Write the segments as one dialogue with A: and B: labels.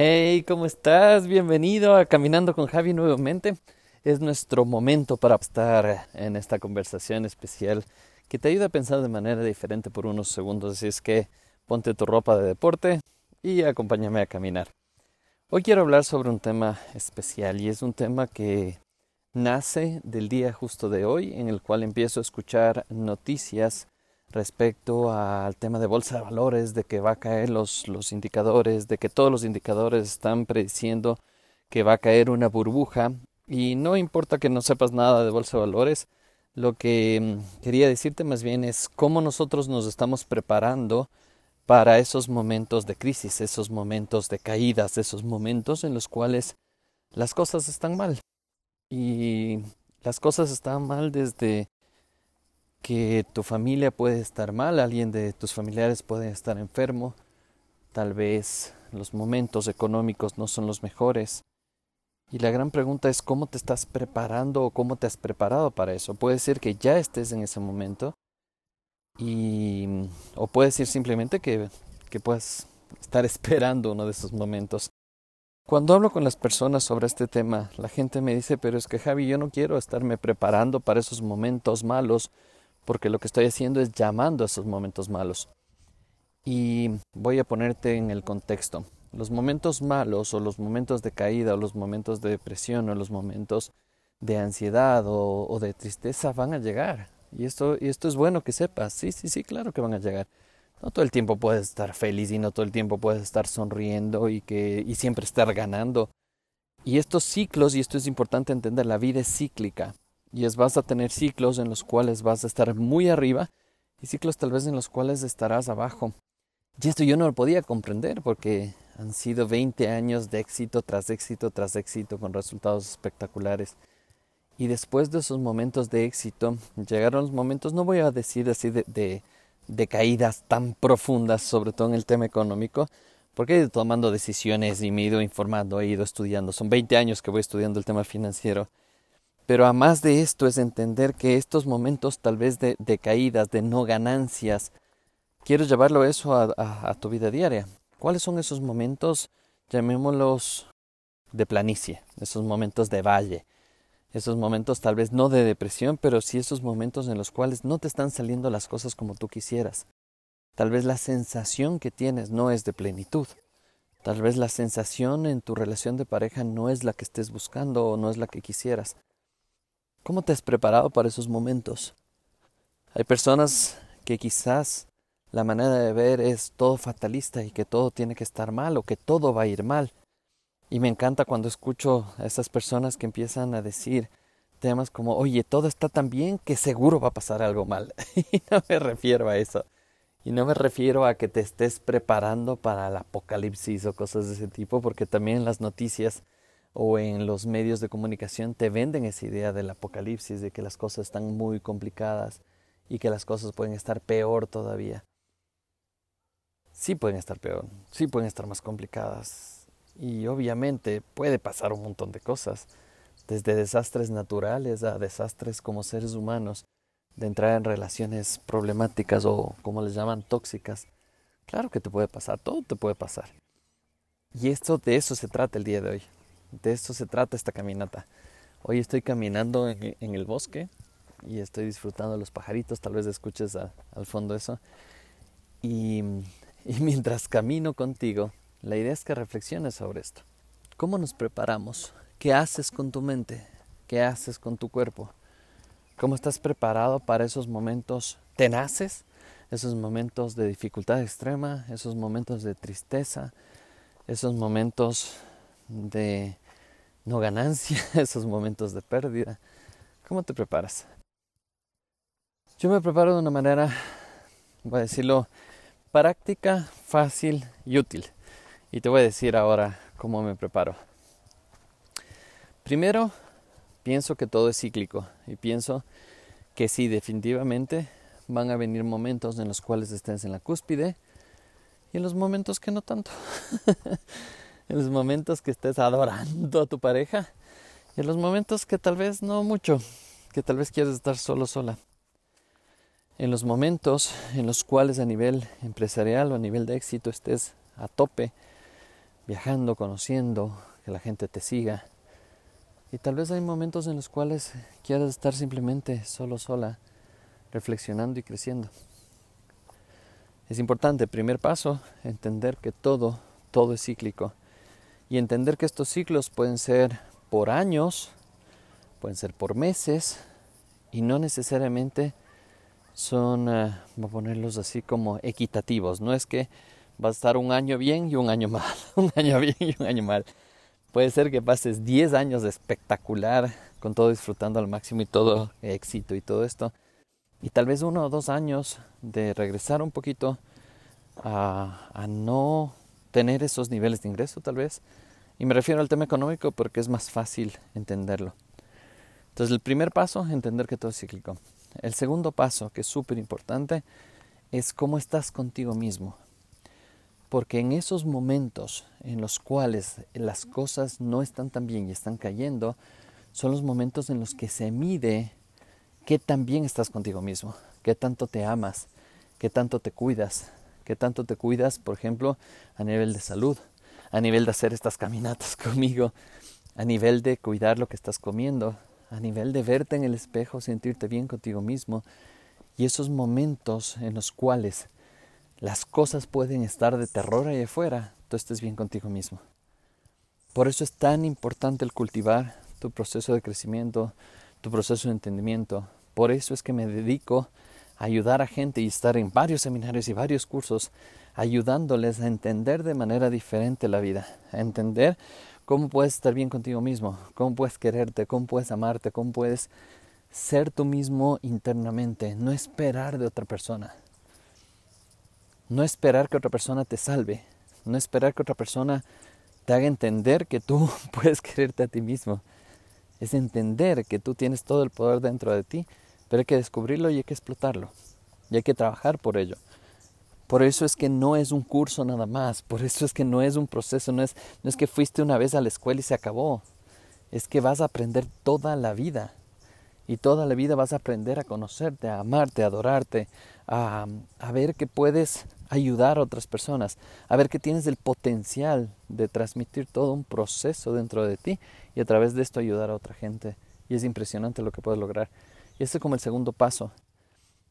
A: Hey, ¿cómo estás? Bienvenido a Caminando con Javi nuevamente. Es nuestro momento para estar en esta conversación especial que te ayuda a pensar de manera diferente por unos segundos. Así es que ponte tu ropa de deporte y acompáñame a caminar. Hoy quiero hablar sobre un tema especial y es un tema que nace del día justo de hoy en el cual empiezo a escuchar noticias respecto al tema de bolsa de valores, de que va a caer los, los indicadores, de que todos los indicadores están prediciendo que va a caer una burbuja y no importa que no sepas nada de bolsa de valores, lo que mm, quería decirte más bien es cómo nosotros nos estamos preparando para esos momentos de crisis, esos momentos de caídas, esos momentos en los cuales las cosas están mal. Y las cosas están mal desde que tu familia puede estar mal, alguien de tus familiares puede estar enfermo, tal vez los momentos económicos no son los mejores. Y la gran pregunta es cómo te estás preparando o cómo te has preparado para eso. Puede ser que ya estés en ese momento y o puede ser simplemente que, que puedas estar esperando uno de esos momentos. Cuando hablo con las personas sobre este tema, la gente me dice, pero es que Javi, yo no quiero estarme preparando para esos momentos malos porque lo que estoy haciendo es llamando a esos momentos malos. Y voy a ponerte en el contexto. Los momentos malos o los momentos de caída o los momentos de depresión o los momentos de ansiedad o, de tristeza van a llegar. Y esto, y esto es bueno que sepas. Sí, sí, sí, claro que van a llegar. No todo el tiempo puedes estar feliz y no todo el tiempo puedes estar sonriendo y, que, y siempre estar ganando. Y estos ciclos, y esto es importante entender, la vida es cíclica y es vas a tener ciclos en los cuales vas a estar muy arriba y ciclos tal vez en los cuales estarás abajo. Y esto yo no lo podía comprender porque han sido 20 años de éxito tras éxito tras éxito con resultados espectaculares. Y después de esos momentos de éxito, llegaron los momentos, no voy a decir así de, de, de caídas tan profundas, sobre todo en el tema económico, porque he ido tomando decisiones y me he ido informando, he ido estudiando. Son 20 años que voy estudiando el tema financiero pero a más de esto es entender que estos momentos tal vez de, caídas, de no ganancias, quiero llevarlo eso a, a, tu vida diaria. ¿Cuáles son esos momentos, llamémoslos de planicie, esos momentos de valle, esos momentos tal vez no de depresión, pero sí esos momentos en los cuales no te están saliendo las cosas como tú quisieras? Tal vez la sensación que tienes no es de plenitud. Tal vez la sensación en tu relación de pareja no es la que estés buscando o no es la que quisieras. ¿Cómo te has preparado para esos momentos? Hay personas que quizás la manera de ver es todo fatalista y que todo tiene que estar mal o que todo va a ir mal. Y me encanta cuando escucho a esas personas que empiezan a decir temas como, oye, todo está tan bien que seguro va a pasar algo mal. y no me refiero a eso. Y no me refiero a que te estés preparando para el apocalipsis o cosas de ese tipo, porque también las noticias o en los medios de comunicación te venden esa idea del apocalipsis, de que las cosas están muy complicadas y que las cosas pueden estar peor todavía. Sí pueden estar peor, sí pueden estar más complicadas. Y obviamente puede pasar un montón de cosas, desde desastres naturales a desastres como seres humanos, de entrar en relaciones problemáticas o como les llaman tóxicas. Claro que te puede pasar, todo te puede pasar. Y esto de eso se trata el día de hoy. De esto se trata esta caminata. Hoy estoy caminando en, el bosque y estoy disfrutando de los pajaritos, tal vez escuches al fondo eso. Y, y mientras camino contigo, la idea es que reflexiones sobre esto. ¿Cómo nos preparamos? ¿Qué haces con tu mente? ¿Qué haces con tu cuerpo? ¿Cómo estás preparado para esos momentos tenaces? Esos momentos de dificultad extrema, esos momentos de tristeza, esos momentos de no ganancia, esos momentos de pérdida. ¿Cómo te preparas? Yo me preparo de una manera, voy a decirlo, práctica, fácil y útil. Y te voy a decir ahora cómo me preparo. Primero, pienso que todo es cíclico y pienso que sí, definitivamente van a venir momentos en los cuales estés en la cúspide y en los momentos que no tanto. en los momentos que estés adorando a tu pareja y en los momentos que tal vez no mucho, que tal vez quieres estar solo sola. En los momentos en los cuales a nivel empresarial o a nivel de éxito estés a tope, viajando, conociendo, que la gente te siga. Y tal vez hay momentos en los cuales quieras estar simplemente solo, sola, reflexionando y creciendo. Es importante, primer paso, entender que todo, todo es cíclico. Y entender que estos ciclos pueden ser por años, pueden ser por meses, y no necesariamente son, uh, a ponerlos así como equitativos. No es que va a estar un año bien y un año mal, un año bien y un año mal. Puede ser que pases 10 años espectacular, con todo disfrutando al máximo y todo éxito y todo esto. Y tal vez uno o dos años de regresar un poquito a no tener esos niveles de ingreso tal vez. Y me refiero al tema económico porque es más fácil entenderlo. Entonces el primer paso, entender que todo es cíclico. El segundo paso, que es súper importante, es cómo estás contigo mismo. Porque en esos momentos en los cuales las cosas no están tan bien y están cayendo, son los momentos en los que se mide qué tan bien estás contigo mismo, qué tanto te amas, qué tanto te cuidas, qué tanto te cuidas, por ejemplo, a nivel de salud, a nivel de hacer estas caminatas conmigo, a nivel de cuidar lo que estás comiendo, a nivel de verte en el espejo, sentirte bien contigo mismo y esos momentos en los cuales las cosas pueden estar de terror ahí afuera, tú estés bien contigo mismo. Por eso es tan importante el cultivar tu proceso de crecimiento, tu proceso de entendimiento. Por eso es que me dedico ayudar a gente y estar en varios seminarios y varios cursos ayudándoles a entender de manera diferente la vida, a entender cómo puedes estar bien contigo mismo, cómo puedes quererte, cómo puedes amarte, cómo puedes ser tú mismo internamente, no esperar de otra persona. No esperar que otra persona te salve. No esperar que otra persona te haga entender que tú puedes quererte a ti mismo. Es entender que tú tienes todo el poder dentro de ti, pero hay que descubrirlo y hay que explotarlo. Y hay que trabajar por ello. Por eso es que no es un curso nada más, por eso es que no es un proceso, no es, no es que fuiste una vez a la escuela y se acabó. Es que vas a aprender toda la vida. Y toda la vida vas a aprender a conocerte, a amarte, a adorarte, a, a ver que puedes ayudar a otras personas, a ver que tienes el potencial de transmitir todo un proceso dentro de ti y a través de esto ayudar a otra gente. Y es impresionante lo que puedes lograr. Y este es como el segundo paso.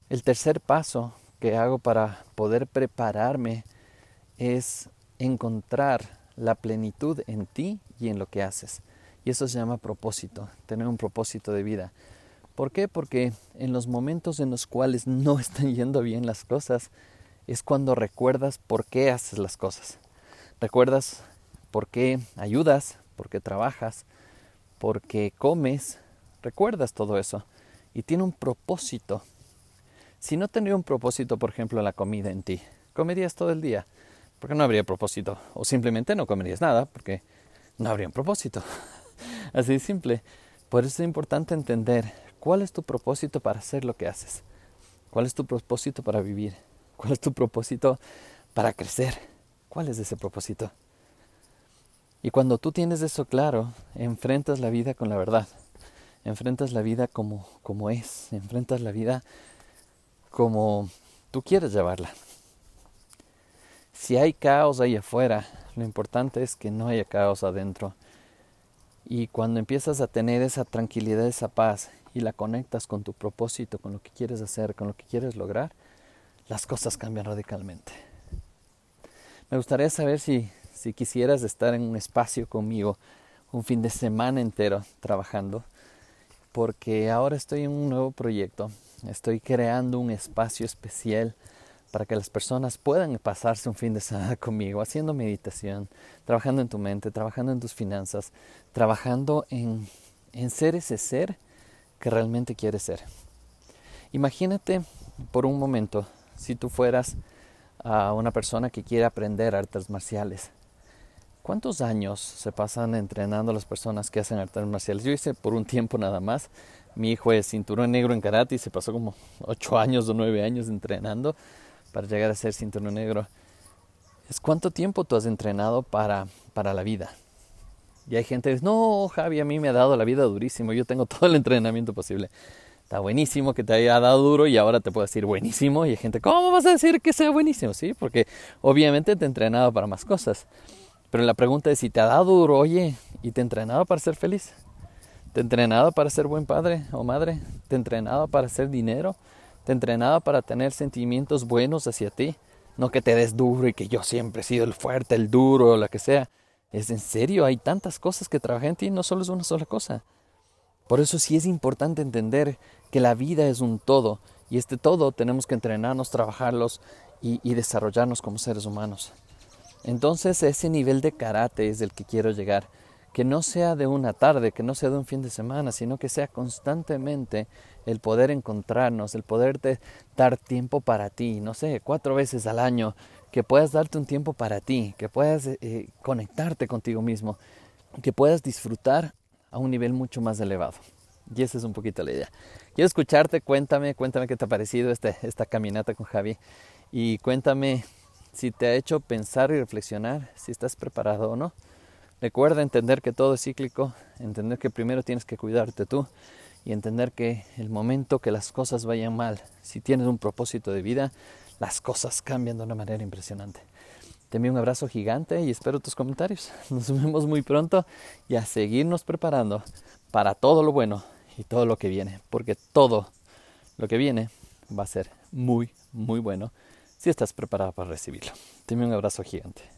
A: El tercer paso que hago para poder prepararme es encontrar la plenitud en ti y en lo que haces. Y eso se llama propósito, tener un propósito de vida. ¿Por qué? Porque en los momentos en los cuales no están yendo bien las cosas, es cuando recuerdas por qué haces las cosas. Recuerdas por qué ayudas, por qué trabajas, por qué comes. Recuerdas todo eso. Y tiene un propósito. Si no tendría un propósito, por ejemplo, la comida en ti, comerías todo el día, porque no habría propósito. O simplemente no comerías nada, porque no habría un propósito. Así de simple. Por eso es importante entender cuál es tu propósito para hacer lo que haces. ¿Cuál es tu propósito para vivir? ¿Cuál es tu propósito para crecer? ¿Cuál es ese propósito? Y cuando tú tienes eso claro, enfrentas la vida con la verdad. Enfrentas la vida como, como es. Enfrentas la vida como tú quieres llevarla. Si hay caos ahí afuera, lo importante es que no haya caos adentro. Y cuando empiezas a tener esa tranquilidad, esa paz, y la conectas con tu propósito, con lo que quieres hacer, con lo que quieres lograr, las cosas cambian radicalmente. Me gustaría saber si, si quisieras estar en un espacio conmigo un fin de semana entero trabajando, porque ahora estoy en un nuevo proyecto. Estoy creando un espacio especial para que las personas puedan pasarse un fin de semana conmigo, haciendo meditación, trabajando en tu mente, trabajando en tus finanzas, trabajando en, en ser ese ser que realmente quieres ser. Imagínate por un momento si tú fueras a una persona que quiere aprender artes marciales. ¿Cuántos años se pasan entrenando a las personas que hacen artes marciales? Yo hice por un tiempo nada más. Mi hijo es cinturón negro en karate y se pasó como ocho años o nueve años entrenando para llegar a ser cinturón negro. Es cuánto tiempo tú has entrenado para, para la vida. Y hay gente que dice, no, Javi, a mí me ha dado la vida durísimo, yo tengo todo el entrenamiento posible está buenísimo que te haya dado duro y ahora te puedo decir buenísimo y hay gente, ¿cómo vas a decir que sea buenísimo? Sí, porque obviamente te he entrenado para más cosas. Pero la pregunta es si te ha dado duro, oye, ¿y te ha entrenado para ser feliz? ¿Te ha entrenado para ser buen padre o madre? ¿Te ha entrenado para hacer dinero? ¿Te ha entrenado para tener sentimientos buenos hacia ti? No que te des duro y que yo siempre he sido el fuerte, el duro, o lo que sea. Es en serio, hay tantas cosas que trabajan en ti, no solo es una sola cosa. Por eso sí es importante entender que la vida es un todo y este todo tenemos que entrenarnos, trabajarlos y desarrollarnos como seres humanos. Entonces ese nivel de karate es el que quiero llegar. Que no sea de una tarde, que no sea de un fin de semana, sino que sea constantemente el poder encontrarnos, el poder dar tiempo para ti, no sé, cuatro veces al año, que puedas darte un tiempo para ti, que puedas eh, conectarte contigo mismo, que puedas disfrutar a un nivel mucho más elevado. Y esa es un poquito la idea. Quiero escucharte, cuéntame, cuéntame qué te ha parecido este, esta caminata con Javi y cuéntame si te ha hecho pensar y reflexionar si estás preparado o no. Recuerda entender que todo es cíclico, entender que primero tienes que cuidarte tú y entender que el momento que las cosas vayan mal, si tienes un propósito de vida, las cosas cambian de una manera impresionante. Te envío un abrazo gigante y espero tus comentarios. Nos vemos muy pronto y a seguirnos preparando para todo lo bueno y todo lo que viene, porque todo lo que viene va a ser muy, muy bueno si estás preparado para recibirlo. Te un abrazo gigante.